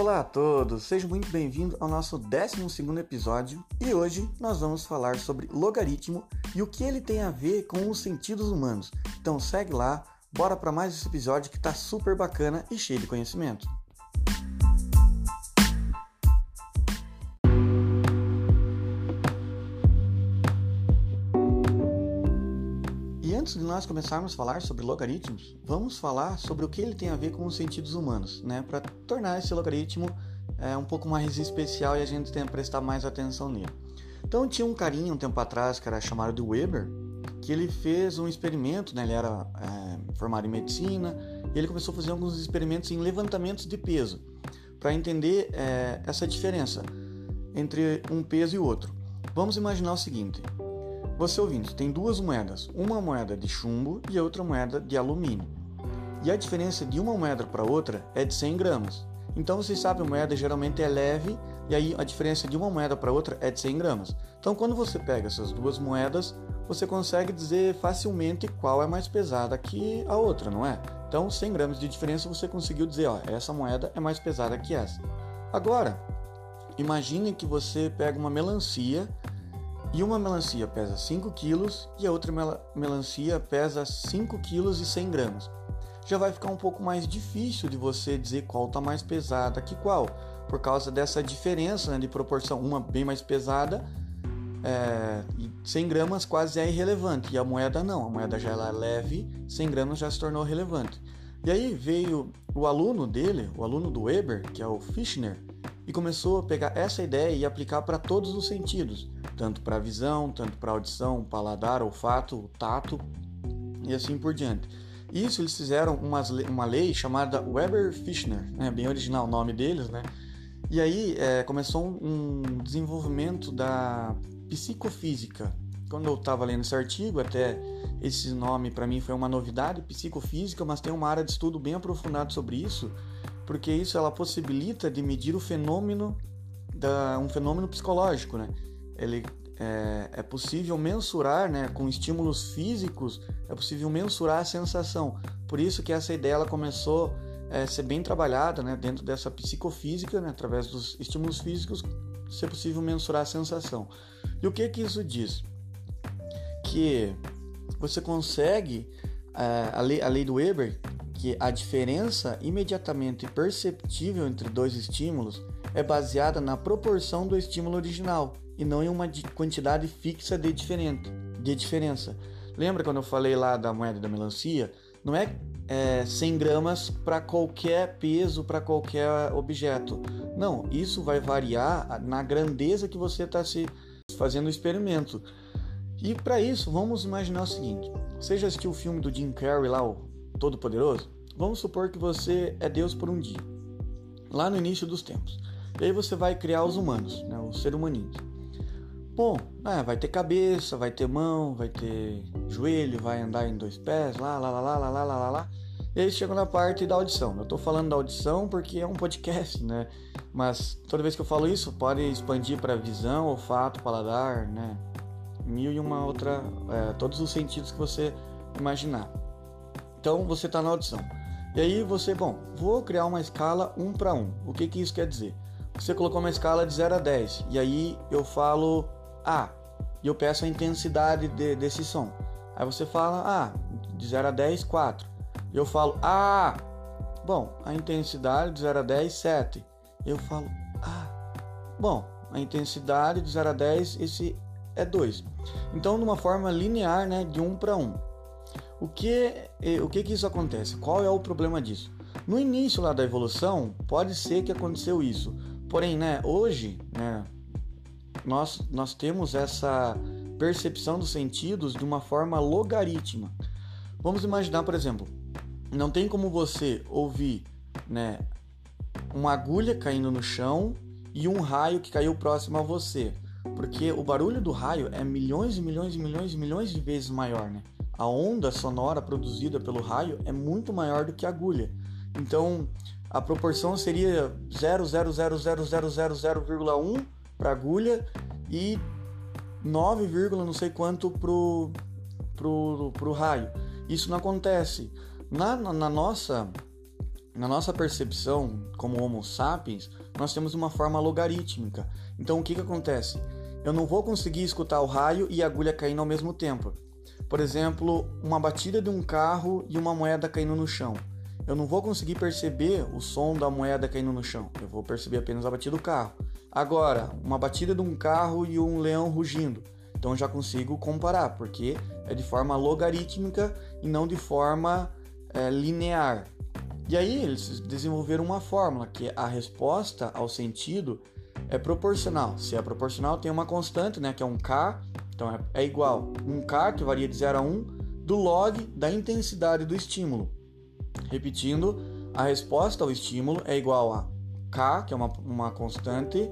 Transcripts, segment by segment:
Olá a todos, sejam muito bem-vindos ao nosso 12 episódio e hoje nós vamos falar sobre logaritmo e o que ele tem a ver com os sentidos humanos. Então segue lá, bora para mais esse episódio que está super bacana e cheio de conhecimento. Nós começarmos a falar sobre logaritmos, vamos falar sobre o que ele tem a ver com os sentidos humanos, né? Para tornar esse logaritmo é, um pouco mais especial e a gente tem que prestar mais atenção nele. Então tinha um carinha um tempo atrás que era chamado de Weber, que ele fez um experimento, né? Ele era é, formado em medicina e ele começou a fazer alguns experimentos em levantamentos de peso para entender é, essa diferença entre um peso e outro. Vamos imaginar o seguinte: você ouvinte, tem duas moedas, uma moeda de chumbo e outra moeda de alumínio. E a diferença de uma moeda para outra é de 100 gramas. Então vocês sabem, a moeda geralmente é leve e aí a diferença de uma moeda para outra é de 100 gramas. Então quando você pega essas duas moedas, você consegue dizer facilmente qual é mais pesada que a outra, não é? Então 100 gramas de diferença você conseguiu dizer, ó, essa moeda é mais pesada que essa. Agora, imagine que você pega uma melancia e uma melancia pesa 5 kg e a outra melancia pesa 5 kg e 100 gramas. Já vai ficar um pouco mais difícil de você dizer qual está mais pesada que qual, por causa dessa diferença né, de proporção. Uma bem mais pesada, é, 100 gramas quase é irrelevante, e a moeda não, a moeda já é leve, 100 gramas já se tornou relevante. E aí veio o aluno dele, o aluno do Weber, que é o Fischner, e começou a pegar essa ideia e aplicar para todos os sentidos, tanto para a visão, tanto para a audição, paladar, olfato, tato e assim por diante. Isso eles fizeram uma, uma lei chamada Weber-Fechner, né? bem original o nome deles, né? E aí é, começou um desenvolvimento da psicofísica. Quando eu estava lendo esse artigo, até esse nome para mim foi uma novidade, psicofísica, mas tem uma área de estudo bem aprofundada sobre isso porque isso ela possibilita de medir o fenômeno da um fenômeno psicológico, né? Ele é, é, possível mensurar, né, com estímulos físicos, é possível mensurar a sensação. Por isso que essa ideia ela começou a é, ser bem trabalhada, né, dentro dessa psicofísica, né, através dos estímulos físicos, ser possível mensurar a sensação. E o que que isso diz? Que você consegue é, a, lei, a lei do Weber que a diferença imediatamente perceptível entre dois estímulos é baseada na proporção do estímulo original e não em uma quantidade fixa de, diferente, de diferença. Lembra quando eu falei lá da moeda da melancia? Não é, é 100 gramas para qualquer peso, para qualquer objeto. Não, isso vai variar na grandeza que você está se fazendo o experimento. E para isso, vamos imaginar o seguinte: você já assistiu o filme do Jim Carrey lá, o Todo-Poderoso? Vamos supor que você é Deus por um dia, lá no início dos tempos. E aí você vai criar os humanos, né, os seres humaninhos. Bom, né, vai ter cabeça, vai ter mão, vai ter joelho, vai andar em dois pés, lá, lá, lá, lá, lá, lá, lá, lá. E aí chega na parte da audição. Eu estou falando da audição porque é um podcast, né? Mas toda vez que eu falo isso, pode expandir para visão, olfato, paladar, né? Mil e uma outra, é, todos os sentidos que você imaginar. Então você está na audição. E aí você, bom, vou criar uma escala 1 para 1. O que, que isso quer dizer? Você colocou uma escala de 0 a 10 e aí eu falo A e eu peço a intensidade de, desse som. Aí você fala A, de 0 a 10, 4. E eu falo A. Bom, a intensidade de 0 a 10, 7. Eu falo A. Bom, a intensidade de 0 a 10, esse é 2. Então, numa forma linear, né, de 1 para 1. O que, o que que isso acontece? Qual é o problema disso? No início lá da evolução, pode ser que aconteceu isso. Porém, né, hoje, né, nós, nós temos essa percepção dos sentidos de uma forma logarítmica. Vamos imaginar, por exemplo, não tem como você ouvir, né, uma agulha caindo no chão e um raio que caiu próximo a você, porque o barulho do raio é milhões e milhões e milhões e milhões de vezes maior, né? A onda sonora produzida pelo raio é muito maior do que a agulha. Então, a proporção seria 0,00000,1 para agulha e 9, não sei quanto pro, pro, pro raio. Isso não acontece. Na, na, na nossa na nossa percepção como Homo sapiens, nós temos uma forma logarítmica. Então o que, que acontece? Eu não vou conseguir escutar o raio e a agulha caindo ao mesmo tempo. Por exemplo, uma batida de um carro e uma moeda caindo no chão. Eu não vou conseguir perceber o som da moeda caindo no chão. Eu vou perceber apenas a batida do carro. Agora, uma batida de um carro e um leão rugindo. Então já consigo comparar, porque é de forma logarítmica e não de forma é, linear. E aí eles desenvolveram uma fórmula que a resposta ao sentido é proporcional. Se é proporcional, tem uma constante, né, que é um k, então é, é igual um k que varia de 0 a 1 do log da intensidade do estímulo. Repetindo, a resposta ao estímulo é igual a k, que é uma, uma constante,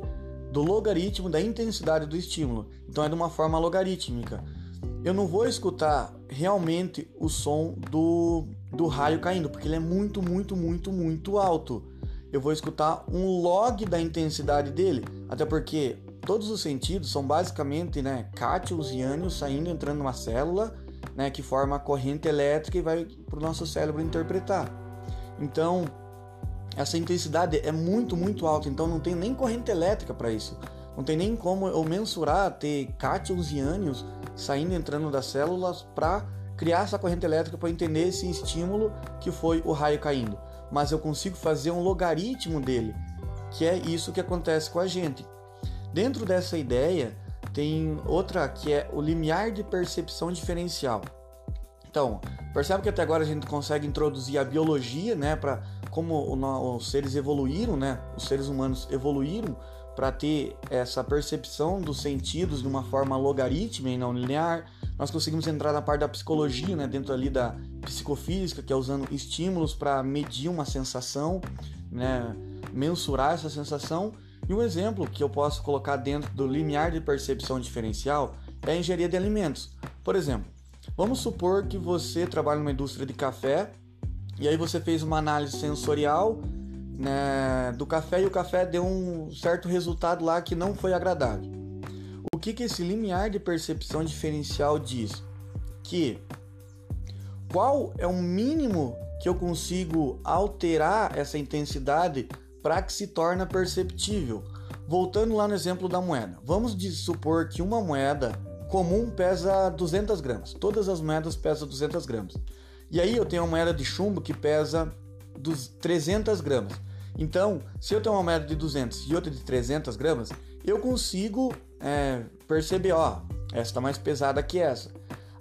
do logaritmo da intensidade do estímulo. Então é de uma forma logarítmica. Eu não vou escutar realmente o som do, do raio caindo, porque ele é muito, muito, muito, muito alto. Eu vou escutar um log da intensidade dele, até porque todos os sentidos são basicamente né, cátions e ânions saindo, entrando numa célula, né, que forma a corrente elétrica e vai para o nosso cérebro interpretar. Então, essa intensidade é muito, muito alta, então não tem nem corrente elétrica para isso. Não tem nem como eu mensurar, ter cátions e ânions saindo entrando das células para criar essa corrente elétrica para entender esse estímulo que foi o raio caindo. Mas eu consigo fazer um logaritmo dele, que é isso que acontece com a gente. Dentro dessa ideia, tem outra que é o limiar de percepção diferencial. Então, percebe que até agora a gente consegue introduzir a biologia, né, para como os seres evoluíram, né? Os seres humanos evoluíram para ter essa percepção dos sentidos de uma forma logarítmica e não linear. Nós conseguimos entrar na parte da psicologia, né, dentro ali da psicofísica, que é usando estímulos para medir uma sensação, né, mensurar essa sensação. E um exemplo que eu posso colocar dentro do limiar de percepção diferencial é a engenharia de alimentos. Por exemplo, vamos supor que você trabalha numa indústria de café e aí você fez uma análise sensorial né, do café e o café deu um certo resultado lá que não foi agradável. O que, que esse limiar de percepção diferencial diz? Que qual é o mínimo que eu consigo alterar essa intensidade para que se torne perceptível? Voltando lá no exemplo da moeda, vamos supor que uma moeda comum pesa 200 gramas. Todas as moedas pesam 200 gramas. E aí eu tenho uma moeda de chumbo que pesa dos 300 gramas. Então, se eu tenho uma moeda de 200 e outra de 300 gramas, eu consigo é, perceber, ó, essa está mais pesada que essa.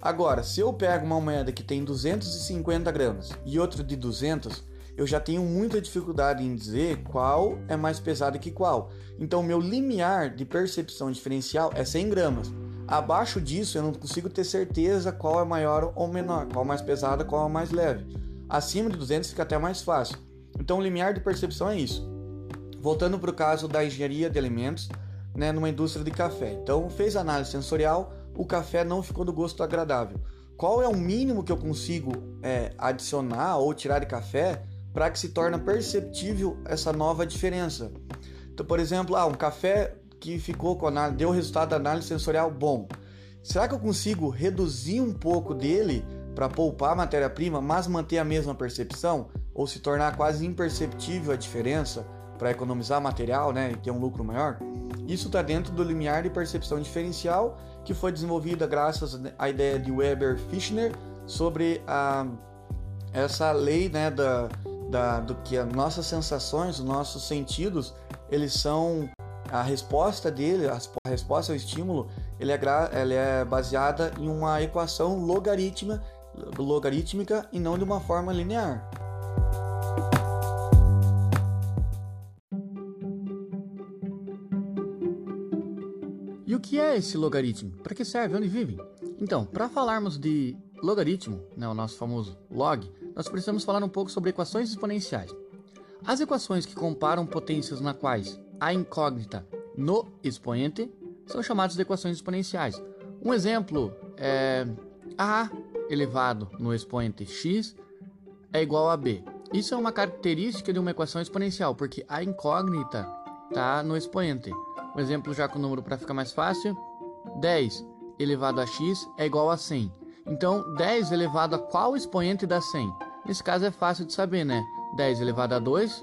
Agora, se eu pego uma moeda que tem 250 gramas e outra de 200, eu já tenho muita dificuldade em dizer qual é mais pesada que qual. Então, meu limiar de percepção diferencial é 100 gramas. Abaixo disso, eu não consigo ter certeza qual é maior ou menor, qual é mais pesada, qual é mais leve. Acima de 200 fica até mais fácil. Então, o limiar de percepção é isso. Voltando para o caso da engenharia de alimentos, né, numa indústria de café. Então, fez análise sensorial, o café não ficou do gosto agradável. Qual é o mínimo que eu consigo é, adicionar ou tirar de café para que se torne perceptível essa nova diferença? Então, por exemplo, ah, um café que ficou com a deu resultado da análise sensorial bom. Será que eu consigo reduzir um pouco dele para poupar matéria-prima, mas manter a mesma percepção ou se tornar quase imperceptível a diferença para economizar material, né, e ter um lucro maior? Isso está dentro do limiar de percepção diferencial que foi desenvolvida graças à ideia de Weber-Fechner sobre a, essa lei, né, da, da, do que as nossas sensações, os nossos sentidos, eles são a resposta dele, a resposta ao estímulo, ele é, ele é baseada em uma equação logarítmica, logarítmica e não de uma forma linear. E o que é esse logaritmo? Para que serve? Onde vive? Então, para falarmos de logaritmo, né, o nosso famoso log, nós precisamos falar um pouco sobre equações exponenciais. As equações que comparam potências na quais a incógnita no expoente são chamadas de equações exponenciais. Um exemplo é a elevado no expoente x é igual a b. Isso é uma característica de uma equação exponencial, porque a incógnita está no expoente. Um exemplo já com o número para ficar mais fácil, 10 elevado a x é igual a 100. Então, 10 elevado a qual expoente dá 100? Nesse caso é fácil de saber, né? 10 elevado a 2,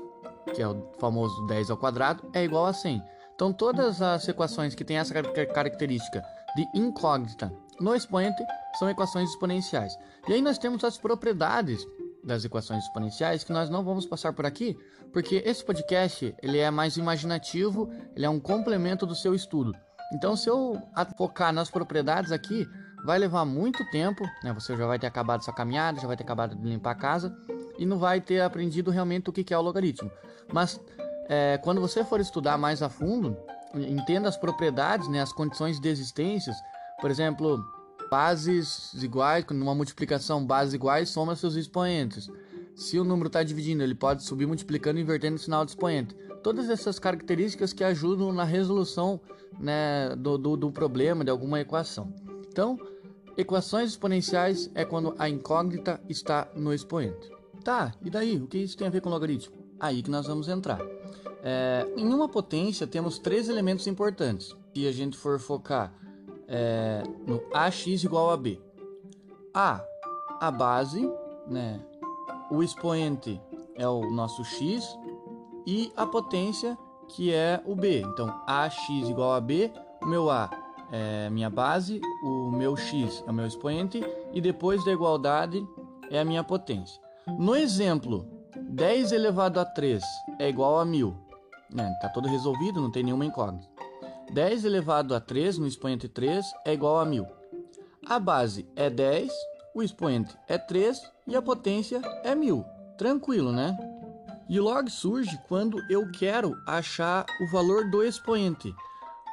que é o famoso 10 ao quadrado, é igual a 100. Então, todas as equações que têm essa característica de incógnita no expoente são equações exponenciais. E aí nós temos as propriedades das equações exponenciais que nós não vamos passar por aqui, porque esse podcast ele é mais imaginativo, ele é um complemento do seu estudo. Então, se eu focar nas propriedades aqui, vai levar muito tempo, né? Você já vai ter acabado sua caminhada, já vai ter acabado de limpar a casa e não vai ter aprendido realmente o que é o logaritmo. Mas é, quando você for estudar mais a fundo, entenda as propriedades, né, as condições de existências. Por exemplo, bases iguais, numa multiplicação, bases iguais, soma seus expoentes. Se o número está dividindo, ele pode subir multiplicando e invertendo o sinal de expoente. Todas essas características que ajudam na resolução né, do, do, do problema, de alguma equação. Então, Equações exponenciais é quando a incógnita está no expoente. Tá, e daí? O que isso tem a ver com logaritmo? Aí que nós vamos entrar. É, em uma potência temos três elementos importantes. Se a gente for focar é, no ax igual a b. A, a base, né? o expoente é o nosso x e a potência que é o b. Então, ax igual a b, o meu a é minha base, o meu x é o meu expoente e depois da igualdade é a minha potência. No exemplo, 10 elevado a 3 é igual a 1000. Né? Tá todo resolvido, não tem nenhuma incógnita. 10 elevado a 3 no expoente 3 é igual a 1000. A base é 10, o expoente é 3 e a potência é 1000. Tranquilo, né? E log surge quando eu quero achar o valor do expoente.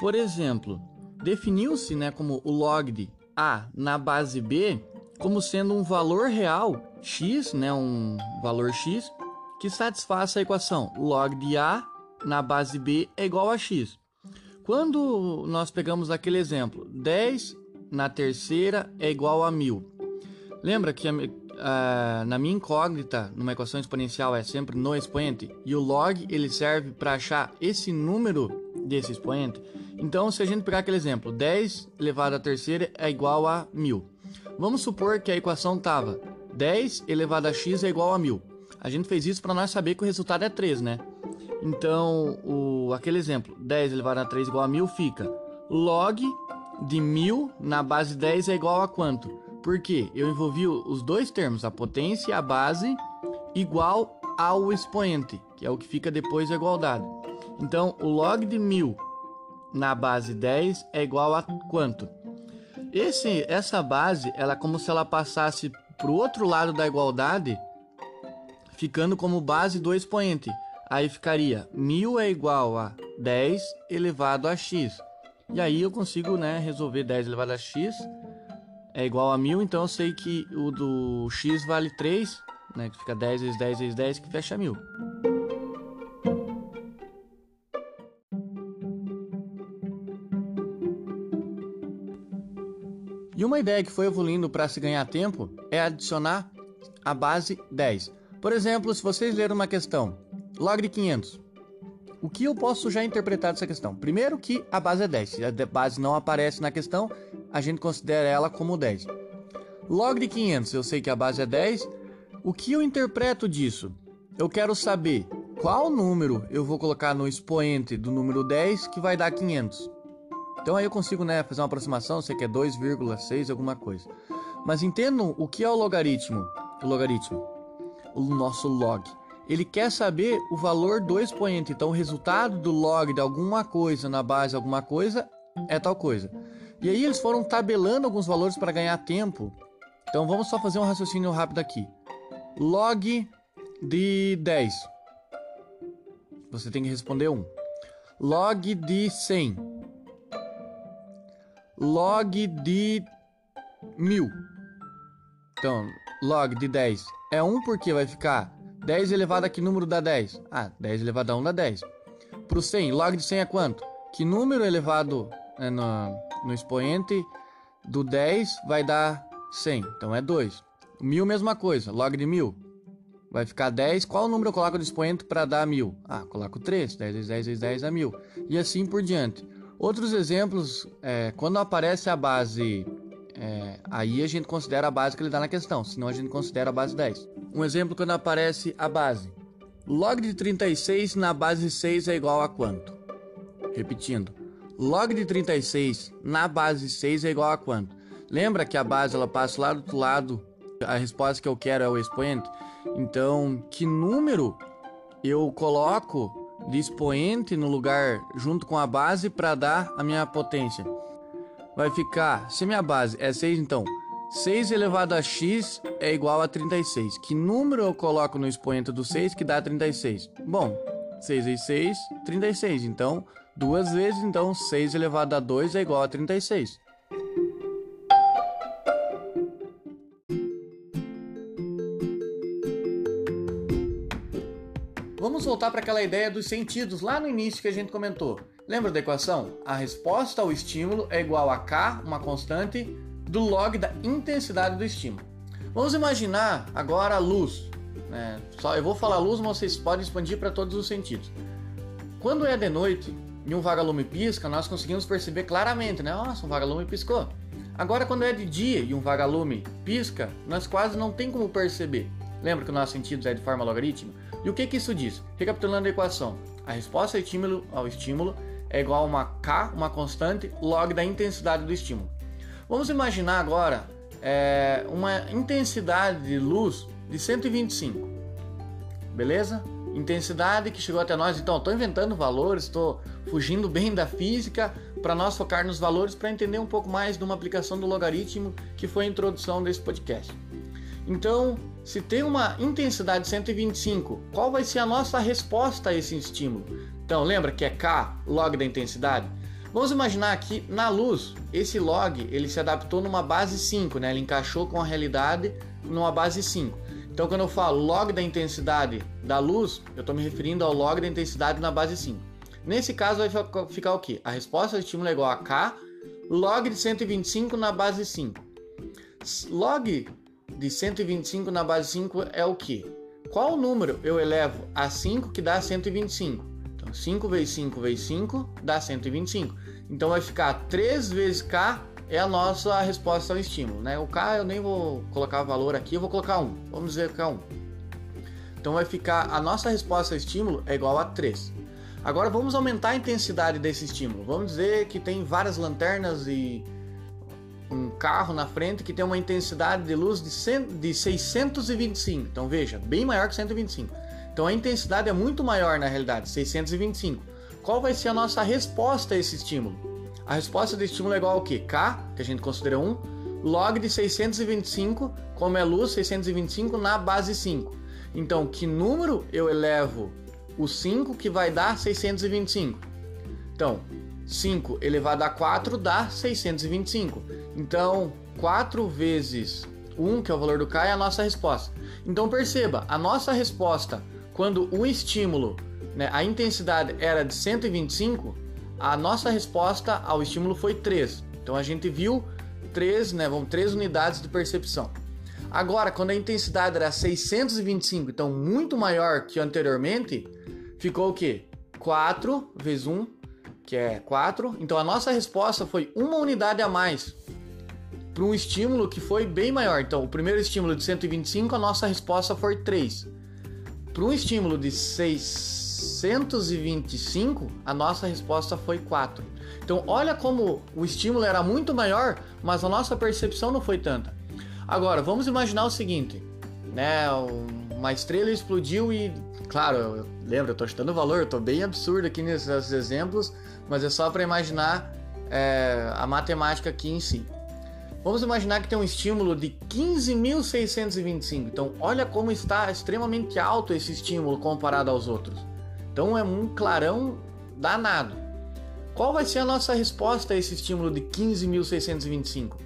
Por exemplo, definiu-se né, como o log de A na base B como sendo um valor real x, né, um valor x, que satisfaça a equação log de A na base B é igual a x. Quando nós pegamos aquele exemplo, 10 na terceira é igual a 1000. Lembra que a, a, na minha incógnita, numa equação exponencial, é sempre no expoente, e o log ele serve para achar esse número desse expoente. Então, se a gente pegar aquele exemplo, 10 elevado à terceira é igual a 1000. Vamos supor que a equação estava 10 elevado a x é igual a 1000. A gente fez isso para nós saber que o resultado é 3, né? Então, o, aquele exemplo, 10 elevado a 3 igual a 1000 fica log de 1000 na base 10 é igual a quanto? Porque eu envolvi os dois termos, a potência e a base, igual ao expoente, que é o que fica depois da igualdade. Então, o log de 1000 na base 10 é igual a quanto? Esse, essa base, ela é como se ela passasse para o outro lado da igualdade, ficando como base do expoente. Aí ficaria 1000 é igual a 10 elevado a x. E aí eu consigo né, resolver 10 elevado a x é igual a 1000, então eu sei que o do x vale 3, né, que fica 10 vezes 10 vezes 10, que fecha 1000. E uma ideia que foi evoluindo para se ganhar tempo é adicionar a base 10. Por exemplo, se vocês lerem uma questão, log de 500, o que eu posso já interpretar dessa questão? Primeiro que a base é 10. Se a base não aparece na questão, a gente considera ela como 10. Log de 500, eu sei que a base é 10. O que eu interpreto disso? Eu quero saber qual número eu vou colocar no expoente do número 10 que vai dar 500. Então aí eu consigo né, fazer uma aproximação, sei que é 2,6 alguma coisa. Mas entendam o que é o logaritmo. O logaritmo, o nosso log. Ele quer saber o valor do expoente. Então o resultado do log de alguma coisa na base alguma coisa é tal coisa. E aí eles foram tabelando alguns valores para ganhar tempo. Então vamos só fazer um raciocínio rápido aqui. Log de 10. Você tem que responder 1. Log de 100 log de mil. Então, log de 10 é 1 porque vai ficar 10 elevado a que número dá 10? Ah, 10 elevado a 1 dá 10. Para o 100, log de 100 é quanto? Que número elevado é no, no expoente do 10 vai dar 100? Então é 2. Mil, mesma coisa. Log de 1000 vai ficar 10. Qual número eu coloco no expoente para dar 1000? Ah, coloco 3. 10 vezes 10 vezes 10 é 1000. E assim por diante. Outros exemplos, é, quando aparece a base, é, aí a gente considera a base que ele dá na questão, senão a gente considera a base 10. Um exemplo quando aparece a base log de 36 na base 6 é igual a quanto? Repetindo, log de 36 na base 6 é igual a quanto? Lembra que a base ela passa lá do outro lado, a resposta que eu quero é o expoente? Então, que número eu coloco de expoente no lugar junto com a base para dar a minha potência? Vai ficar, se minha base é 6, então 6 elevado a x é igual a 36. Que número eu coloco no expoente do 6 que dá 36? Bom, 6 vezes 6, 36. Então, duas vezes, então 6 elevado a 2 é igual a 36. Vamos voltar para aquela ideia dos sentidos lá no início que a gente comentou. Lembra da equação? A resposta ao estímulo é igual a k, uma constante, do log da intensidade do estímulo. Vamos imaginar agora a luz. Né? Só eu vou falar luz, mas vocês podem expandir para todos os sentidos. Quando é de noite e um vagalume pisca, nós conseguimos perceber claramente, né? Nossa, um vagalume piscou. Agora, quando é de dia e um vagalume pisca, nós quase não tem como perceber. Lembra que o nosso sentido é de forma logarítmica? E o que, que isso diz? Recapitulando a equação, a resposta ao estímulo, é igual a uma k, uma constante, log da intensidade do estímulo. Vamos imaginar agora é, uma intensidade de luz de 125, beleza? Intensidade que chegou até nós. Então, estou inventando valores, estou fugindo bem da física para nós focar nos valores para entender um pouco mais de uma aplicação do logaritmo que foi a introdução desse podcast. Então, se tem uma intensidade de 125, qual vai ser a nossa resposta a esse estímulo? Então, lembra que é K log da intensidade? Vamos imaginar que na luz, esse log ele se adaptou numa base 5, né? ele encaixou com a realidade numa base 5. Então, quando eu falo log da intensidade da luz, eu estou me referindo ao log da intensidade na base 5. Nesse caso, vai ficar o quê? A resposta do estímulo é igual a K log de 125 na base 5. Log de 125 na base 5 é o quê? Qual número eu elevo a 5 que dá 125? Então, 5 vezes 5 vezes 5 dá 125. Então vai ficar 3 vezes K é a nossa resposta ao estímulo. Né? O K eu nem vou colocar valor aqui, eu vou colocar 1. Vamos dizer K1. Então vai ficar a nossa resposta ao estímulo é igual a 3. Agora vamos aumentar a intensidade desse estímulo. Vamos dizer que tem várias lanternas e um carro na frente que tem uma intensidade de luz de, 100, de 625. Então veja, bem maior que 125. Então a intensidade é muito maior na realidade, 625. Qual vai ser a nossa resposta a esse estímulo? A resposta do estímulo é igual ao que? K, que a gente considera 1, log de 625, como é luz, 625 na base 5. Então, que número eu elevo o 5 que vai dar 625? Então, 5 elevado a 4 dá 625. Então, 4 vezes 1, que é o valor do K, é a nossa resposta. Então perceba, a nossa resposta quando o estímulo, né, a intensidade era de 125, a nossa resposta ao estímulo foi 3. Então a gente viu 3, né, vamos, 3 unidades de percepção. Agora, quando a intensidade era 625, então muito maior que anteriormente, ficou o quê? 4 vezes 1, que é 4. Então a nossa resposta foi uma unidade a mais para um estímulo que foi bem maior. Então, o primeiro estímulo de 125, a nossa resposta foi 3. Para um estímulo de 625, a nossa resposta foi 4. Então, olha como o estímulo era muito maior, mas a nossa percepção não foi tanta. Agora, vamos imaginar o seguinte, né? Uma estrela explodiu e, claro, eu, lembra, eu estou chutando valor, eu estou bem absurdo aqui nesses exemplos, mas é só para imaginar é, a matemática aqui em si. Vamos imaginar que tem um estímulo de 15.625. Então, olha como está extremamente alto esse estímulo comparado aos outros. Então, é um clarão danado. Qual vai ser a nossa resposta a esse estímulo de 15.625?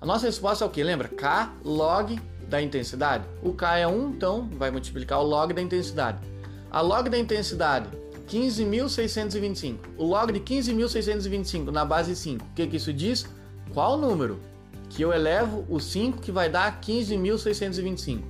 A nossa resposta é o que? Lembra? K log da intensidade. O K é 1, então vai multiplicar o log da intensidade. A log da intensidade, 15.625. O log de 15.625 na base 5. O que, que isso diz? Qual número? que eu elevo o 5, que vai dar 15.625.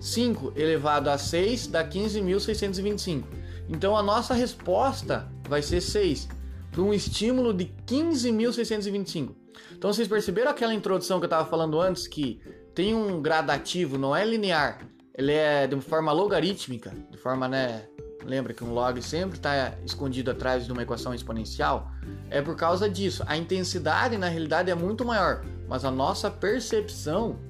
5 elevado a 6 dá 15.625. Então a nossa resposta vai ser 6 para um estímulo de 15.625. Então vocês perceberam aquela introdução que eu estava falando antes que tem um gradativo, não é linear, ele é de forma logarítmica, de forma, né, lembra que um log sempre está escondido atrás de uma equação exponencial, é por causa disso. A intensidade na realidade é muito maior, mas a nossa percepção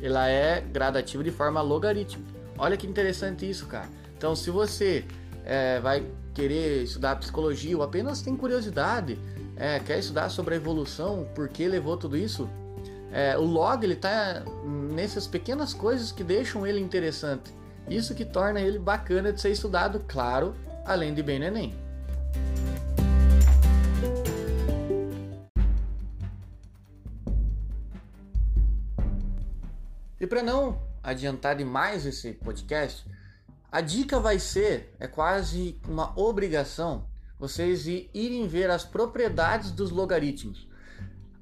ela é gradativa de forma logarítmica. Olha que interessante isso, cara. Então, se você é, vai querer estudar psicologia ou apenas tem curiosidade, é, quer estudar sobre a evolução, por que levou tudo isso, é, o log ele tá nessas pequenas coisas que deixam ele interessante. Isso que torna ele bacana de ser estudado, claro, além de bem no Enem. E para não adiantar demais esse podcast, a dica vai ser, é quase uma obrigação, vocês irem ver as propriedades dos logaritmos.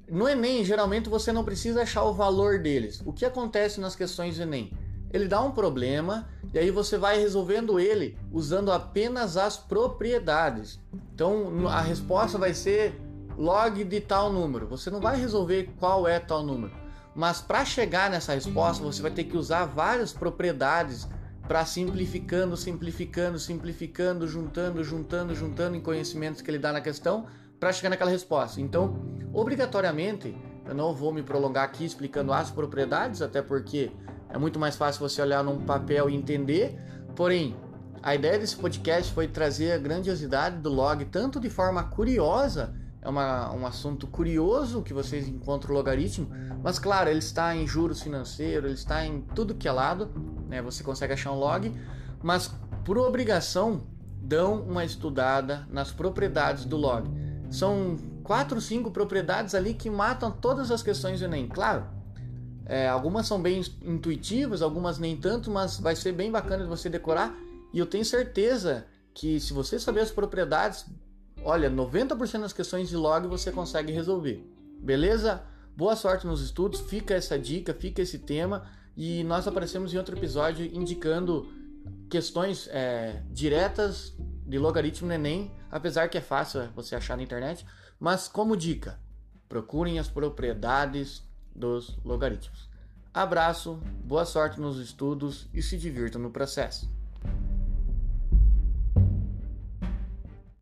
No Enem, geralmente você não precisa achar o valor deles. O que acontece nas questões do Enem? Ele dá um problema e aí você vai resolvendo ele usando apenas as propriedades. Então a resposta vai ser log de tal número. Você não vai resolver qual é tal número. Mas para chegar nessa resposta, você vai ter que usar várias propriedades para simplificando, simplificando, simplificando, juntando, juntando, juntando em conhecimentos que ele dá na questão para chegar naquela resposta. Então, obrigatoriamente, eu não vou me prolongar aqui explicando as propriedades, até porque é muito mais fácil você olhar num papel e entender. Porém, a ideia desse podcast foi trazer a grandiosidade do log tanto de forma curiosa é uma, um assunto curioso que vocês encontram o logaritmo, mas claro, ele está em juros financeiros, ele está em tudo que é lado, né? Você consegue achar um log, mas por obrigação dão uma estudada nas propriedades do log. São quatro, cinco propriedades ali que matam todas as questões do Enem. Claro, é, algumas são bem intuitivas, algumas nem tanto, mas vai ser bem bacana de você decorar. E eu tenho certeza que se você saber as propriedades, Olha, 90% das questões de log você consegue resolver. Beleza? Boa sorte nos estudos, fica essa dica, fica esse tema e nós aparecemos em outro episódio indicando questões é, diretas de logaritmo no Enem, apesar que é fácil você achar na internet, mas como dica, procurem as propriedades dos logaritmos. Abraço, boa sorte nos estudos e se divirtam no processo.